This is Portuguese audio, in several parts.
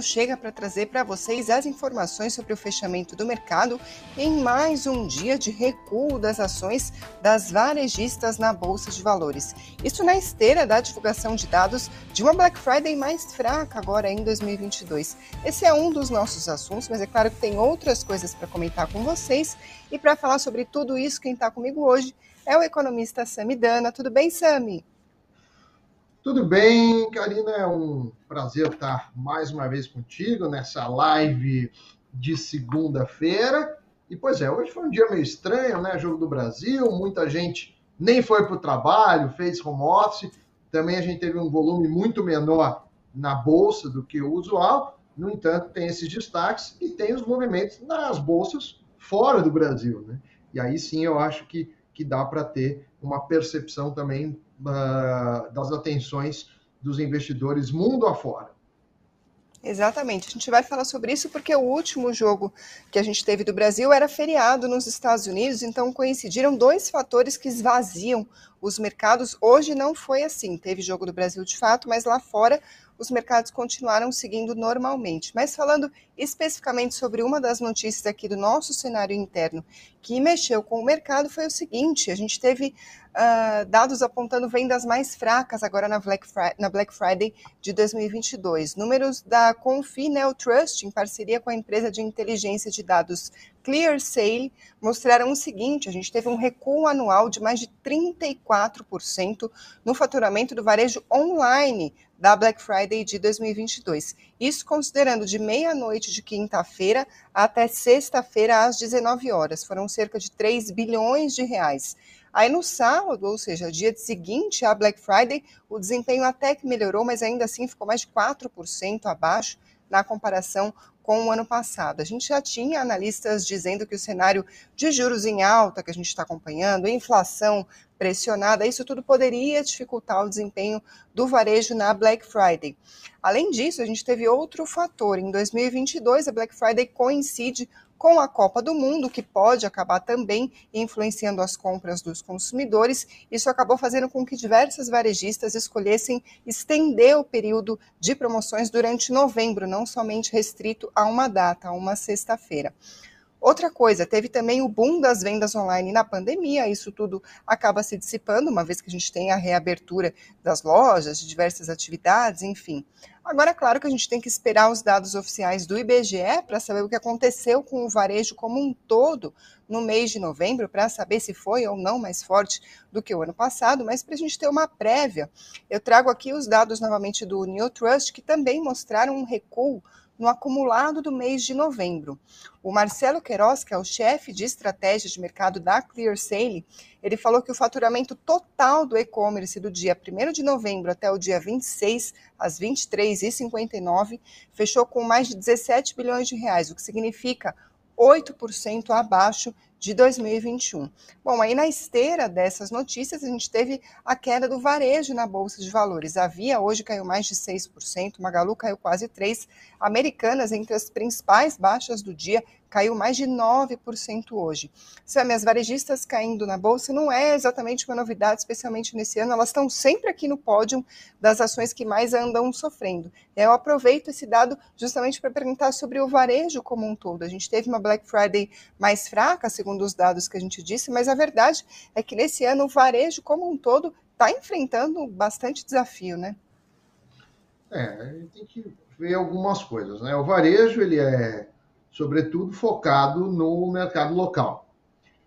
chega para trazer para vocês as informações sobre o fechamento do mercado em mais um dia de recuo das ações das varejistas na Bolsa de Valores. Isso na esteira da divulgação de dados de uma Black Friday mais fraca agora em 2022. Esse é um dos nossos assuntos, mas é claro que tem outras coisas para comentar com vocês. E para falar sobre tudo isso, quem está comigo hoje é o economista Sami Dana. Tudo bem, Sami? Tudo bem, Karina? É um prazer estar mais uma vez contigo nessa live de segunda-feira. E pois é, hoje foi um dia meio estranho, né? Jogo do Brasil, muita gente nem foi para o trabalho, fez home office. Também a gente teve um volume muito menor na bolsa do que o usual. No entanto, tem esses destaques e tem os movimentos nas bolsas fora do Brasil, né? E aí sim eu acho que, que dá para ter uma percepção também uh, das atenções dos investidores mundo afora. Exatamente. A gente vai falar sobre isso porque o último jogo que a gente teve do Brasil era feriado nos Estados Unidos, então coincidiram dois fatores que esvaziam os mercados. Hoje não foi assim. Teve jogo do Brasil de fato, mas lá fora os mercados continuaram seguindo normalmente. Mas falando especificamente sobre uma das notícias aqui do nosso cenário interno que mexeu com o mercado, foi o seguinte: a gente teve uh, dados apontando vendas mais fracas agora na Black, Friday, na Black Friday de 2022. Números da Confi Neo Trust, em parceria com a empresa de inteligência de dados ClearSale, mostraram o seguinte: a gente teve um recuo anual de mais de 34% no faturamento do varejo online da Black Friday de 2022. Isso considerando de meia-noite de quinta-feira até sexta-feira às 19 horas. Foram cerca de 3 bilhões de reais. Aí no sábado, ou seja, dia seguinte à Black Friday, o desempenho até que melhorou, mas ainda assim ficou mais de 4% abaixo na comparação com o ano passado. A gente já tinha analistas dizendo que o cenário de juros em alta que a gente está acompanhando, inflação pressionada, isso tudo poderia dificultar o desempenho do varejo na Black Friday. Além disso, a gente teve outro fator. Em 2022, a Black Friday coincide com a Copa do Mundo, que pode acabar também influenciando as compras dos consumidores. Isso acabou fazendo com que diversas varejistas escolhessem estender o período de promoções durante novembro, não somente restrito a uma data, a uma sexta-feira. Outra coisa, teve também o boom das vendas online na pandemia, isso tudo acaba se dissipando, uma vez que a gente tem a reabertura das lojas, de diversas atividades, enfim. Agora, é claro que a gente tem que esperar os dados oficiais do IBGE para saber o que aconteceu com o varejo como um todo no mês de novembro, para saber se foi ou não mais forte do que o ano passado, mas para a gente ter uma prévia, eu trago aqui os dados novamente do New Trust, que também mostraram um recuo no acumulado do mês de novembro. O Marcelo Queiroz, que é o chefe de estratégia de mercado da ClearSale, ele falou que o faturamento total do e-commerce do dia 1 de novembro até o dia 26, às 23h59, fechou com mais de 17 bilhões de reais, o que significa 8% abaixo de 2021. Bom, aí na esteira dessas notícias, a gente teve a queda do varejo na Bolsa de Valores. A Via hoje caiu mais de 6%, Magalu caiu quase 3%, Americanas, entre as principais baixas do dia, caiu mais de 9% hoje. Sam, as varejistas caindo na bolsa não é exatamente uma novidade, especialmente nesse ano, elas estão sempre aqui no pódio das ações que mais andam sofrendo. Eu aproveito esse dado justamente para perguntar sobre o varejo como um todo. A gente teve uma Black Friday mais fraca, segundo os dados que a gente disse, mas a verdade é que nesse ano o varejo como um todo está enfrentando bastante desafio, né? É, tem que ver algumas coisas, né? O varejo, ele é sobretudo focado no mercado local.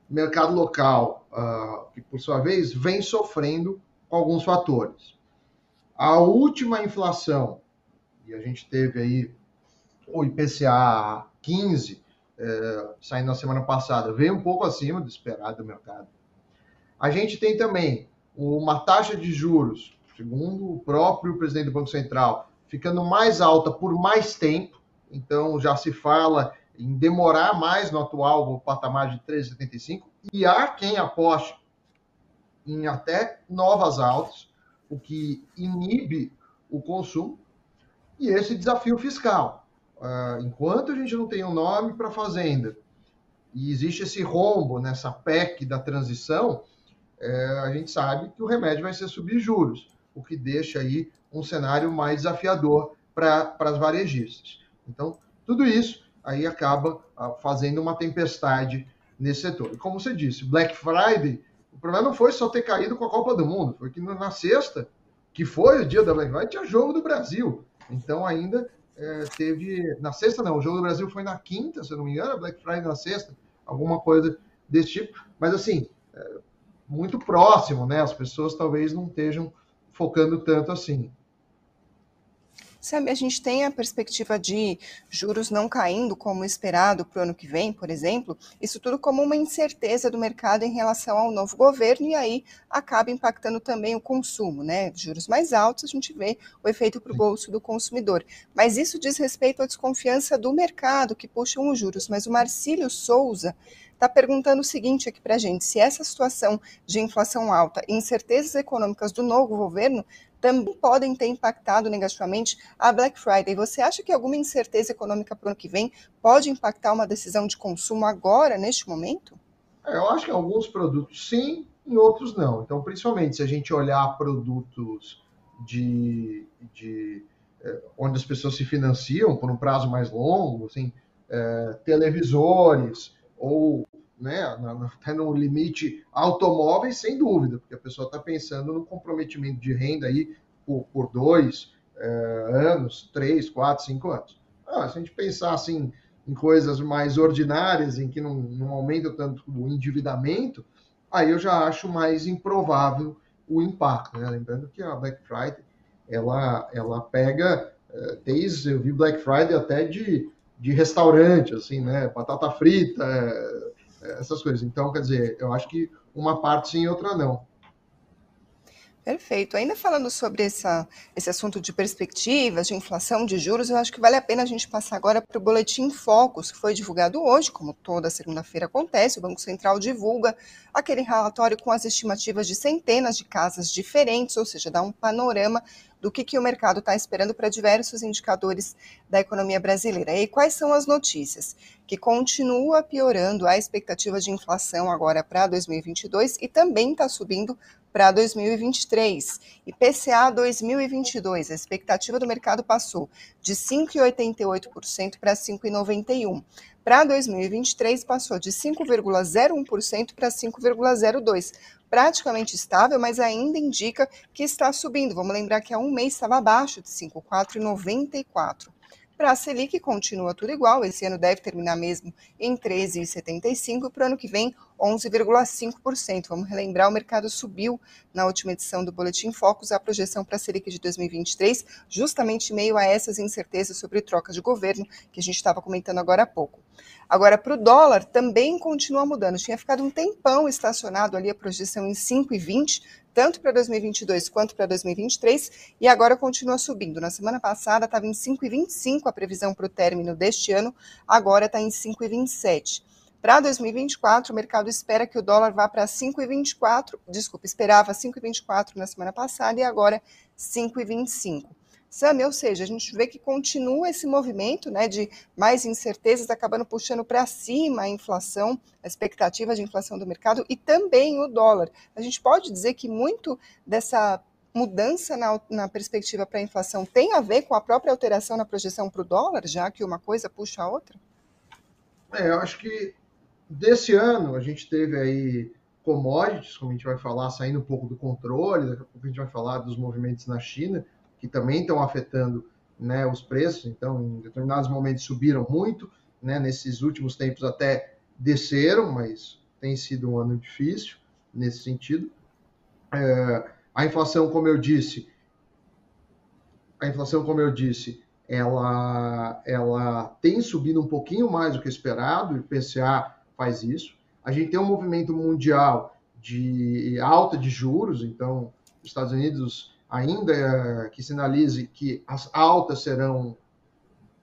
Mercado local, uh, que por sua vez vem sofrendo com alguns fatores. A última inflação, e a gente teve aí o IPCA 15, eh, saindo na semana passada, veio um pouco acima do esperado do mercado. A gente tem também uma taxa de juros, segundo o próprio presidente do Banco Central, ficando mais alta por mais tempo, então já se fala em demorar mais no atual patamar de 3,75 e há quem aposte em até novas altas, o que inibe o consumo e esse desafio fiscal. Uh, enquanto a gente não tem um nome para a fazenda e existe esse rombo nessa PEC da transição, é, a gente sabe que o remédio vai ser subir juros, o que deixa aí um cenário mais desafiador para as varejistas. Então, tudo isso aí acaba ah, fazendo uma tempestade nesse setor. E como você disse, Black Friday, o problema não foi só ter caído com a Copa do Mundo, foi que na sexta, que foi o dia da Black Friday, tinha jogo do Brasil. Então ainda é, teve. Na sexta não, o jogo do Brasil foi na quinta, se eu não me engano, Black Friday na sexta, alguma coisa desse tipo. Mas assim, é, muito próximo, né? As pessoas talvez não estejam focando tanto assim. Sabe, a gente tem a perspectiva de juros não caindo como esperado para o ano que vem, por exemplo, isso tudo como uma incerteza do mercado em relação ao novo governo e aí acaba impactando também o consumo, né? Juros mais altos, a gente vê o efeito para o bolso do consumidor. Mas isso diz respeito à desconfiança do mercado que puxam os juros. Mas o Marcílio Souza está perguntando o seguinte aqui para a gente: se essa situação de inflação alta e incertezas econômicas do novo governo também podem ter impactado negativamente a Black Friday. Você acha que alguma incerteza econômica para o ano que vem pode impactar uma decisão de consumo agora, neste momento? É, eu acho que alguns produtos sim, em outros não. Então, principalmente se a gente olhar produtos de, de é, onde as pessoas se financiam por um prazo mais longo, assim, é, televisores ou né, até no limite automóveis, sem dúvida, porque a pessoa está pensando no comprometimento de renda aí por, por dois é, anos, três, quatro, cinco anos. Ah, se a gente pensar assim em coisas mais ordinárias, em que não, não aumenta tanto o endividamento, aí eu já acho mais improvável o impacto. Né? Lembrando que a Black Friday ela, ela pega é, desde eu vi Black Friday até de, de restaurante, assim, né? Batata frita, é, essas coisas. Então, quer dizer, eu acho que uma parte sim e outra não. Perfeito. Ainda falando sobre essa, esse assunto de perspectivas, de inflação, de juros, eu acho que vale a pena a gente passar agora para o Boletim Focus, que foi divulgado hoje, como toda segunda-feira acontece. O Banco Central divulga aquele relatório com as estimativas de centenas de casas diferentes, ou seja, dá um panorama do que, que o mercado está esperando para diversos indicadores da economia brasileira. E quais são as notícias? Que continua piorando a expectativa de inflação agora para 2022 e também está subindo para 2023. IPCA 2022, a expectativa do mercado passou de 5,88% para 5,91%. Para 2023, passou de 5,01% para 5,02%. Praticamente estável, mas ainda indica que está subindo. Vamos lembrar que há um mês estava abaixo de 5,4,94. Para a Selic, continua tudo igual. Esse ano deve terminar mesmo em 13,75. Para o ano que vem, 11,5%. Vamos relembrar, o mercado subiu na última edição do Boletim Focus a projeção para a Selic de 2023, justamente em meio a essas incertezas sobre troca de governo que a gente estava comentando agora há pouco. Agora, para o dólar, também continua mudando. Tinha ficado um tempão estacionado ali a projeção em 5,20, tanto para 2022 quanto para 2023, e agora continua subindo. Na semana passada estava em 5,25 a previsão para o término deste ano, agora está em 5,27. Para 2024, o mercado espera que o dólar vá para 5,24, desculpa, esperava 5,24 na semana passada e agora 5,25. Sam, ou seja, a gente vê que continua esse movimento né, de mais incertezas acabando puxando para cima a inflação, a expectativa de inflação do mercado e também o dólar. A gente pode dizer que muito dessa mudança na, na perspectiva para a inflação tem a ver com a própria alteração na projeção para o dólar, já que uma coisa puxa a outra? É, eu acho que desse ano a gente teve aí commodities, como a gente vai falar, saindo um pouco do controle, daqui a pouco a gente vai falar dos movimentos na China que também estão afetando né, os preços. Então, em determinados momentos subiram muito, né, nesses últimos tempos até desceram, mas tem sido um ano difícil nesse sentido. É, a inflação, como eu disse, a inflação, como eu disse, ela, ela tem subido um pouquinho mais do que esperado, e o PCA faz isso. A gente tem um movimento mundial de alta de juros, então, os Estados Unidos ainda eh, que sinalize que as altas serão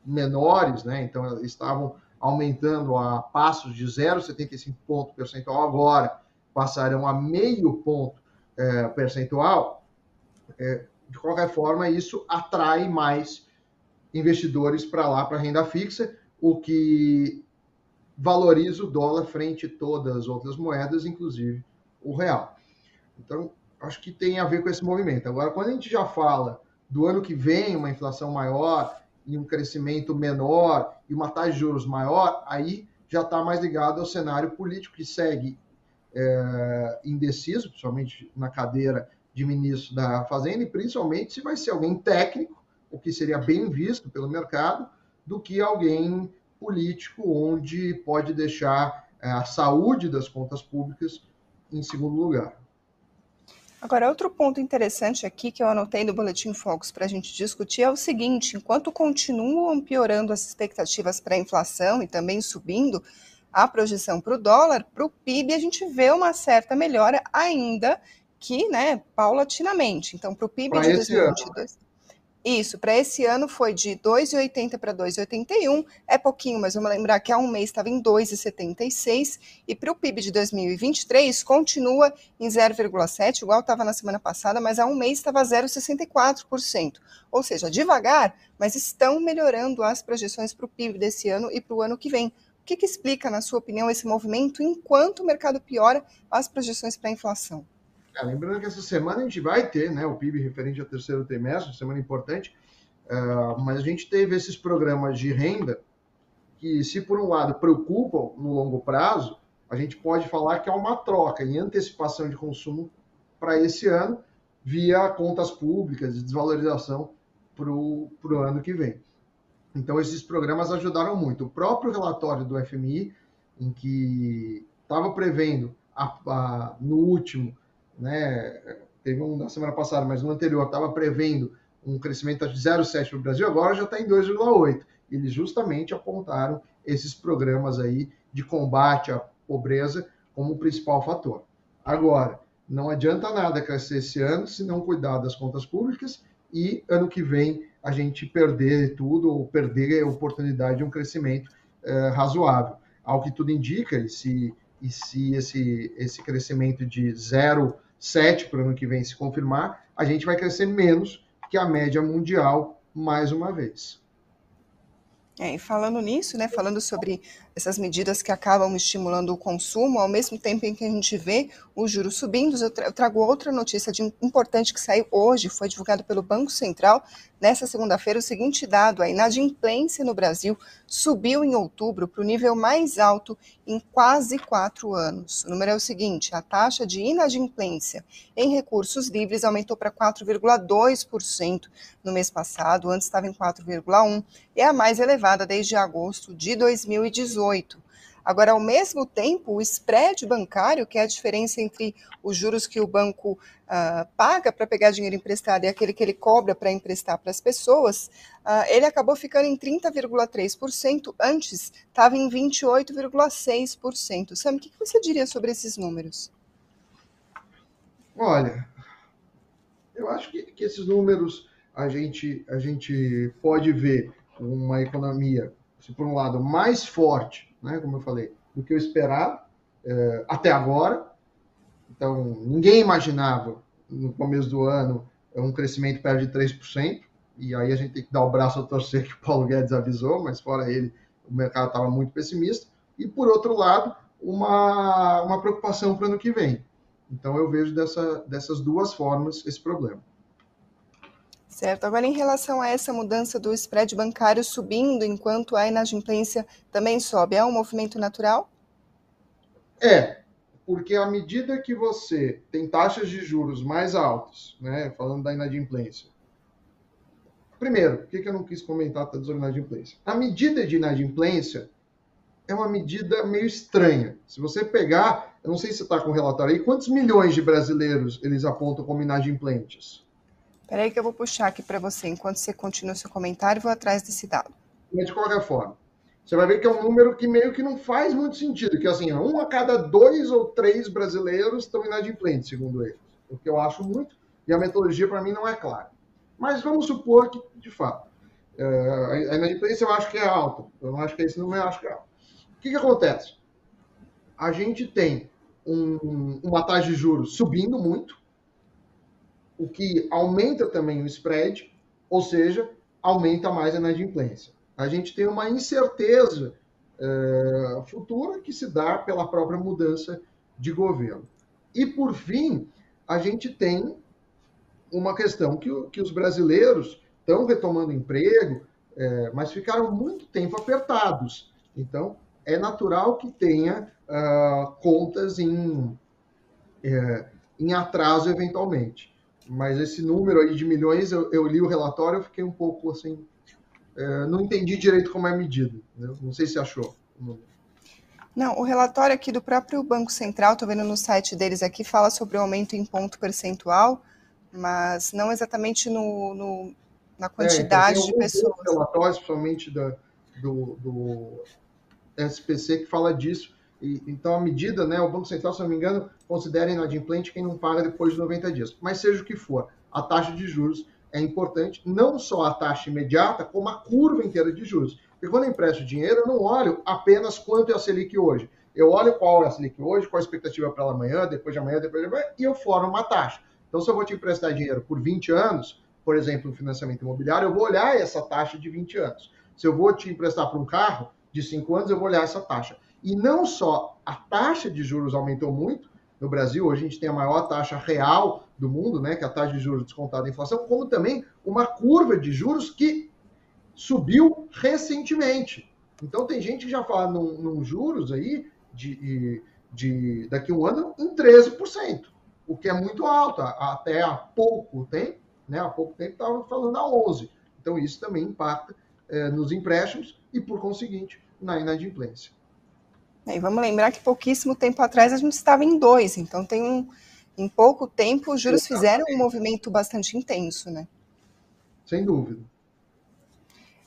menores, né? Então estavam aumentando a passos de 0,75 ponto percentual, agora passarão a meio ponto é, percentual. É, de qualquer forma, isso atrai mais investidores para lá, para renda fixa, o que valoriza o dólar frente a todas as outras moedas, inclusive o real. Então, acho que tem a ver com esse movimento. Agora, quando a gente já fala do ano que vem uma inflação maior e um crescimento menor e uma taxa de juros maior, aí já está mais ligado ao cenário político que segue é, indeciso, principalmente na cadeira de ministro da Fazenda, e principalmente se vai ser alguém técnico, o que seria bem visto pelo mercado, do que alguém político, onde pode deixar é, a saúde das contas públicas em segundo lugar. Agora, outro ponto interessante aqui que eu anotei no Boletim Focus para a gente discutir é o seguinte: enquanto continuam piorando as expectativas para a inflação e também subindo a projeção para o dólar, para o PIB a gente vê uma certa melhora ainda que, né, paulatinamente. Então, para o PIB pra de 2022. Ano. Isso, para esse ano foi de 2,80 para 2,81, é pouquinho, mas vamos lembrar que há um mês estava em 2,76, e para o PIB de 2023 continua em 0,7, igual estava na semana passada, mas há um mês estava 0,64%. Ou seja, devagar, mas estão melhorando as projeções para o PIB desse ano e para o ano que vem. O que, que explica, na sua opinião, esse movimento enquanto o mercado piora as projeções para a inflação? É, lembrando que essa semana a gente vai ter né, o PIB referente ao terceiro trimestre, semana importante, uh, mas a gente teve esses programas de renda que, se por um lado preocupam no longo prazo, a gente pode falar que há uma troca em antecipação de consumo para esse ano via contas públicas e desvalorização para o ano que vem. Então, esses programas ajudaram muito. O próprio relatório do FMI, em que estava prevendo a, a, no último né? Teve um na semana passada, mas no anterior estava prevendo um crescimento de 0,7 para o Brasil, agora já está em 2,8. Eles justamente apontaram esses programas aí de combate à pobreza como o principal fator. Agora, não adianta nada crescer esse ano se não cuidar das contas públicas e ano que vem a gente perder tudo ou perder a oportunidade de um crescimento eh, razoável. Ao que tudo indica, e se, e se esse, esse crescimento de zero 7 para o ano que vem se confirmar, a gente vai crescer menos que a média mundial mais uma vez. É, e falando nisso, né, falando sobre essas medidas que acabam estimulando o consumo, ao mesmo tempo em que a gente vê os juros subindo, eu, tra eu trago outra notícia de, importante que saiu hoje, foi divulgado pelo Banco Central, nessa segunda-feira, o seguinte dado, a inadimplência no Brasil subiu em outubro para o nível mais alto em quase quatro anos. O número é o seguinte, a taxa de inadimplência em recursos livres aumentou para 4,2% no mês passado, antes estava em 4,1%, e é a mais elevada desde agosto de 2018. Agora, ao mesmo tempo, o spread bancário, que é a diferença entre os juros que o banco uh, paga para pegar dinheiro emprestado e aquele que ele cobra para emprestar para as pessoas, uh, ele acabou ficando em 30,3%, antes estava em 28,6%. Sam, o que, que você diria sobre esses números? Olha, eu acho que, que esses números a gente, a gente pode ver uma economia, por um lado, mais forte né, como eu falei, do que eu esperava é, até agora. Então, ninguém imaginava no começo do ano um crescimento perto de 3%, e aí a gente tem que dar o braço a torcer que o Paulo Guedes avisou, mas fora ele, o mercado estava muito pessimista. E, por outro lado, uma, uma preocupação para o ano que vem. Então, eu vejo dessa, dessas duas formas esse problema. Certo. Agora, em relação a essa mudança do spread bancário subindo enquanto a inadimplência também sobe, é um movimento natural? É, porque à medida que você tem taxas de juros mais altas, né, falando da inadimplência. Primeiro, por que eu não quis comentar tanto sobre inadimplência? A medida de inadimplência é uma medida meio estranha. Se você pegar, eu não sei se você está com o relatório aí, quantos milhões de brasileiros eles apontam como inadimplentes? Espera aí que eu vou puxar aqui para você, enquanto você continua o seu comentário, vou atrás desse dado. Mas de qualquer forma, você vai ver que é um número que meio que não faz muito sentido, que assim, um a cada dois ou três brasileiros estão inadimplentes, segundo eles. O que eu acho muito, e a metodologia para mim não é clara. Mas vamos supor que, de fato, é, a inadimplência eu acho que é alta. Eu não acho que é esse número, eu acho que é alta. O que, que acontece? A gente tem um, uma taxa de juros subindo muito, o que aumenta também o spread, ou seja, aumenta mais a inadimplência. A gente tem uma incerteza é, futura que se dá pela própria mudança de governo. E, por fim, a gente tem uma questão que, que os brasileiros estão retomando emprego, é, mas ficaram muito tempo apertados. Então, é natural que tenha uh, contas em, é, em atraso eventualmente. Mas esse número aí de milhões, eu, eu li o relatório, eu fiquei um pouco assim, é, não entendi direito como é medido. Né? Não sei se achou. Não, o relatório aqui do próprio Banco Central, estou vendo no site deles aqui, fala sobre o aumento em ponto percentual, mas não exatamente no, no na quantidade é, então de pessoas. relatórios, principalmente da, do, do SPC, que fala disso. E, então, a medida, né, o Banco Central, se não me engano, considera inadimplente quem não paga depois de 90 dias. Mas seja o que for, a taxa de juros é importante, não só a taxa imediata, como a curva inteira de juros. Porque quando eu empresto dinheiro, eu não olho apenas quanto é a Selic hoje. Eu olho qual é a Selic hoje, qual a expectativa para ela amanhã, depois de amanhã, depois de amanhã, e eu formo uma taxa. Então, se eu vou te emprestar dinheiro por 20 anos, por exemplo, um financiamento imobiliário, eu vou olhar essa taxa de 20 anos. Se eu vou te emprestar para um carro de 5 anos, eu vou olhar essa taxa. E não só a taxa de juros aumentou muito, no Brasil, hoje a gente tem a maior taxa real do mundo, né, que é a taxa de juros descontada da inflação, como também uma curva de juros que subiu recentemente. Então tem gente que já fala num, num juros aí de, de daqui a um ano em 13%, o que é muito alto. Até há pouco tempo, né, há pouco tempo estava falando a 11%. Então isso também impacta é, nos empréstimos e, por conseguinte, na inadimplência. É, e vamos lembrar que pouquíssimo tempo atrás a gente estava em dois, então tem um, em pouco tempo os juros fizeram um movimento bastante intenso, né? Sem dúvida.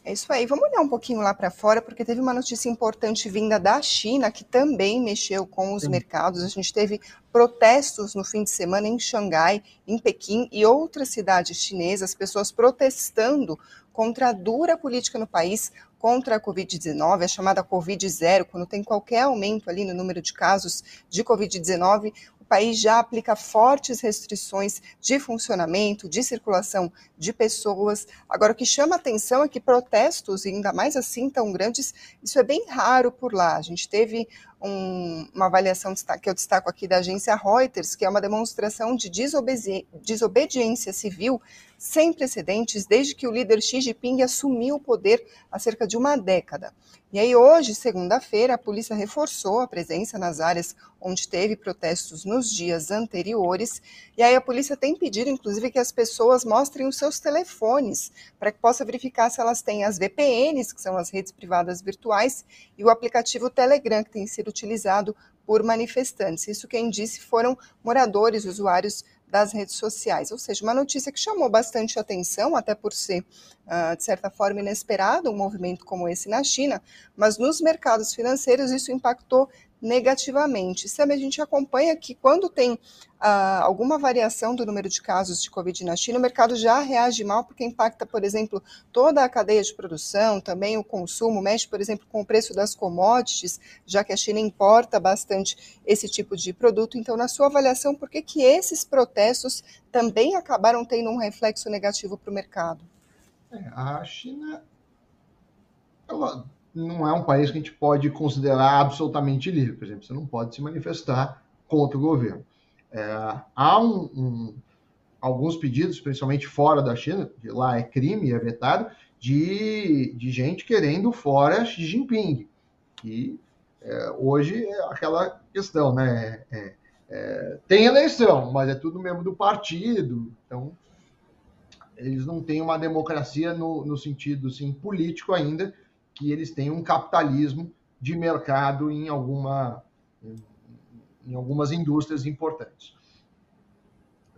É isso aí. Vamos olhar um pouquinho lá para fora, porque teve uma notícia importante vinda da China, que também mexeu com os Sim. mercados. A gente teve protestos no fim de semana em Xangai, em Pequim e outras cidades chinesas, pessoas protestando contra a dura política no país, contra a Covid-19, a chamada Covid-0, quando tem qualquer aumento ali no número de casos de Covid-19, o país já aplica fortes restrições de funcionamento, de circulação de pessoas. Agora, o que chama atenção é que protestos, ainda mais assim tão grandes, isso é bem raro por lá. A gente teve um, uma avaliação que eu destaco aqui da agência Reuters, que é uma demonstração de desobedi desobediência civil sem precedentes desde que o líder Xi Jinping assumiu o poder há cerca de uma década. E aí, hoje, segunda-feira, a polícia reforçou a presença nas áreas onde teve protestos nos dias anteriores. E aí, a polícia tem pedido, inclusive, que as pessoas mostrem os seus telefones para que possa verificar se elas têm as VPNs, que são as redes privadas virtuais, e o aplicativo Telegram, que tem sido utilizado por manifestantes. Isso quem disse foram moradores, usuários das redes sociais. Ou seja, uma notícia que chamou bastante atenção, até por ser, uh, de certa forma, inesperado um movimento como esse na China, mas nos mercados financeiros isso impactou negativamente. Sabe, a gente acompanha que quando tem ah, alguma variação do número de casos de Covid na China, o mercado já reage mal, porque impacta, por exemplo, toda a cadeia de produção, também o consumo, mexe, por exemplo, com o preço das commodities, já que a China importa bastante esse tipo de produto. Então, na sua avaliação, por que, que esses protestos também acabaram tendo um reflexo negativo para o mercado? É, a China ela não é um país que a gente pode considerar absolutamente livre. Por exemplo, você não pode se manifestar contra o governo. É, há um, um, alguns pedidos, principalmente fora da China, lá é crime, é vetado, de, de gente querendo fora Xi Jinping. Que é, hoje é aquela questão, né? É, é, tem eleição, mas é tudo mesmo do partido. Então, eles não têm uma democracia no, no sentido assim, político ainda, que eles têm um capitalismo de mercado em, alguma, em algumas indústrias importantes.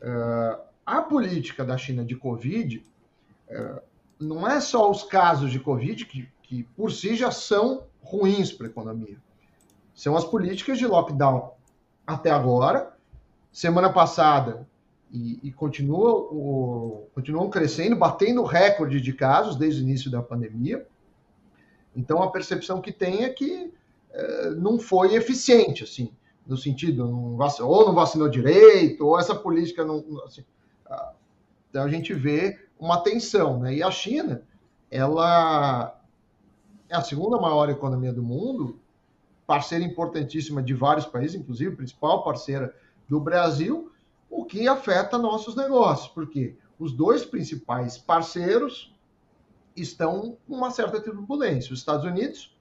Uh, a política da China de Covid uh, não é só os casos de Covid, que, que por si já são ruins para a economia. São as políticas de lockdown até agora. Semana passada, e, e continua, o, continuam crescendo, batendo recorde de casos desde o início da pandemia. Então a percepção que tem é que é, não foi eficiente, assim, no sentido, não vacinou, ou não vacinou direito, ou essa política não. Assim, então a gente vê uma tensão, né? E a China, ela é a segunda maior economia do mundo, parceira importantíssima de vários países, inclusive principal parceira do Brasil, o que que afeta nossos negócios, porque os dois principais parceiros estão com uma certa turbulência. Os Estados Unidos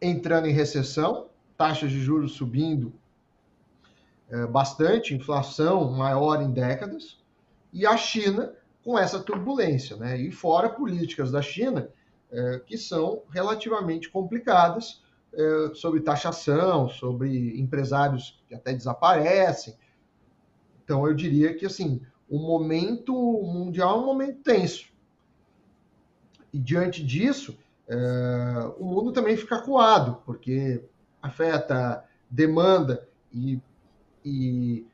entrando em recessão, taxas de juros subindo é, bastante, inflação maior em décadas, e a China com essa turbulência, né? E fora políticas da China é, que são relativamente complicadas é, sobre taxação, sobre empresários que até desaparecem. Então eu diria que assim o momento mundial é um momento tenso. E diante disso, é, o mundo também fica coado, porque afeta demanda e, e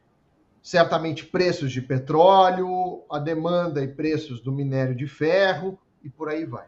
certamente preços de petróleo, a demanda e preços do minério de ferro e por aí vai.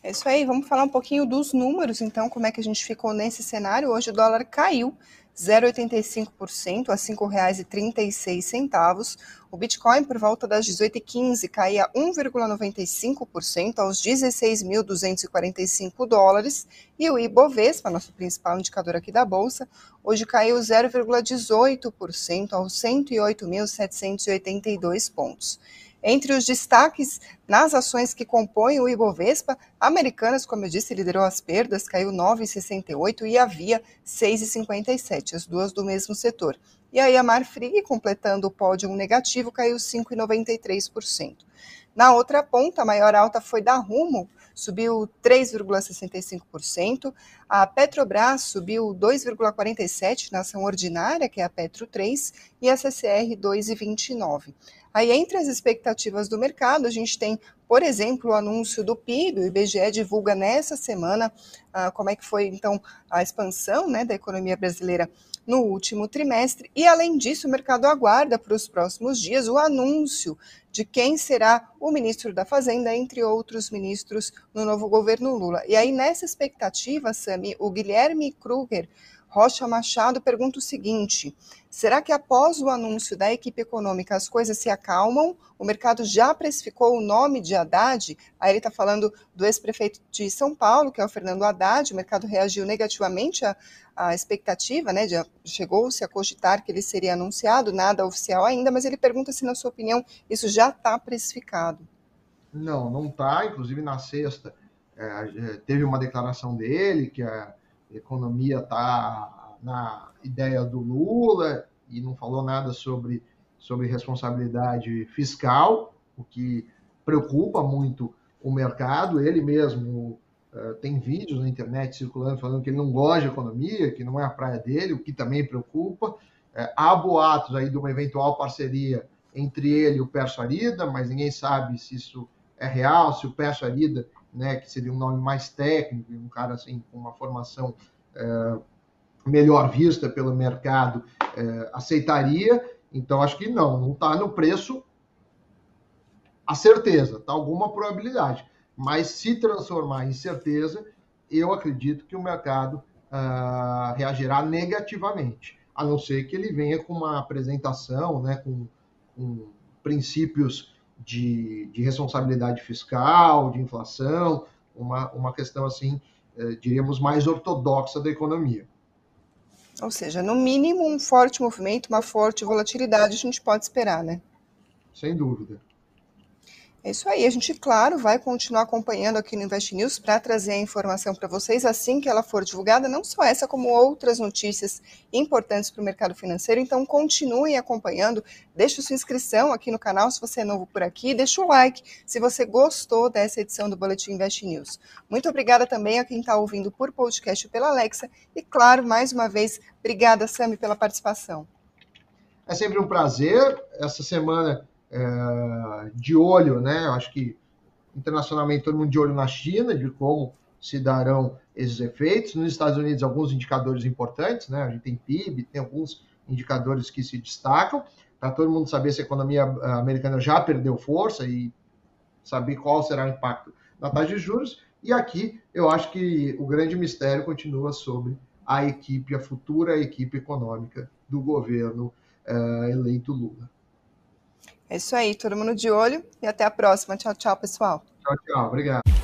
É isso aí, vamos falar um pouquinho dos números, então, como é que a gente ficou nesse cenário. Hoje o dólar caiu 0,85% a R$ 5,36. O Bitcoin, por volta das 18h15, caía 1,95% aos 16.245 dólares. E o Ibovespa, nosso principal indicador aqui da Bolsa, hoje caiu 0,18% aos 108.782 pontos. Entre os destaques nas ações que compõem o Ibovespa, Americanas, como eu disse, liderou as perdas, caiu 9,68 e a Via 6,57, as duas do mesmo setor. E aí a Marfrig, completando o pódio negativo, caiu 5,93%. Na outra ponta, a maior alta foi da Rumo, subiu 3,65%. A Petrobras subiu 2,47% na ação ordinária, que é a Petro 3, e a CCR 2,29%. Aí, entre as expectativas do mercado, a gente tem, por exemplo, o anúncio do PIB, o IBGE divulga nessa semana ah, como é que foi, então, a expansão né, da economia brasileira no último trimestre. E, além disso, o mercado aguarda para os próximos dias o anúncio de quem será o ministro da Fazenda, entre outros ministros no novo governo Lula. E aí, nessa expectativa, Sami, o Guilherme Kruger, Rocha Machado pergunta o seguinte: será que após o anúncio da equipe econômica as coisas se acalmam? O mercado já precificou o nome de Haddad? Aí ele está falando do ex-prefeito de São Paulo, que é o Fernando Haddad. O mercado reagiu negativamente à, à expectativa, né? Chegou-se a cogitar que ele seria anunciado, nada oficial ainda, mas ele pergunta se, na sua opinião, isso já está precificado. Não, não está. Inclusive, na sexta, é, teve uma declaração dele que a economia está na ideia do Lula e não falou nada sobre, sobre responsabilidade fiscal, o que preocupa muito o mercado. Ele mesmo uh, tem vídeos na internet circulando falando que ele não gosta de economia, que não é a praia dele, o que também preocupa. Uh, há boatos aí de uma eventual parceria entre ele e o Perso Arida, mas ninguém sabe se isso é real, se o Perso Arida né, que seria um nome mais técnico, um cara assim com uma formação é, melhor vista pelo mercado, é, aceitaria. Então, acho que não, não está no preço a certeza, está alguma probabilidade. Mas se transformar em certeza, eu acredito que o mercado uh, reagirá negativamente, a não ser que ele venha com uma apresentação, né, com, com princípios de, de responsabilidade fiscal, de inflação, uma, uma questão assim, eh, diríamos, mais ortodoxa da economia. Ou seja, no mínimo um forte movimento, uma forte volatilidade a gente pode esperar, né? Sem dúvida. É isso aí. A gente, claro, vai continuar acompanhando aqui no Invest News para trazer a informação para vocês assim que ela for divulgada, não só essa, como outras notícias importantes para o mercado financeiro. Então, continuem acompanhando. Deixe sua inscrição aqui no canal se você é novo por aqui. Deixe o like se você gostou dessa edição do Boletim Invest News. Muito obrigada também a quem está ouvindo por podcast pela Alexa. E, claro, mais uma vez, obrigada, Sami, pela participação. É sempre um prazer. Essa semana é, de olho, né? Acho que internacionalmente todo mundo de olho na China, de como se darão esses efeitos. Nos Estados Unidos, alguns indicadores importantes, né? A gente tem PIB, tem alguns indicadores que se destacam, para todo mundo saber se a economia americana já perdeu força e saber qual será o impacto da taxa de juros. E aqui eu acho que o grande mistério continua sobre a equipe, a futura equipe econômica do governo uh, eleito Lula. É isso aí, todo mundo de olho e até a próxima. Tchau, tchau, pessoal. Tchau, tchau. Obrigado.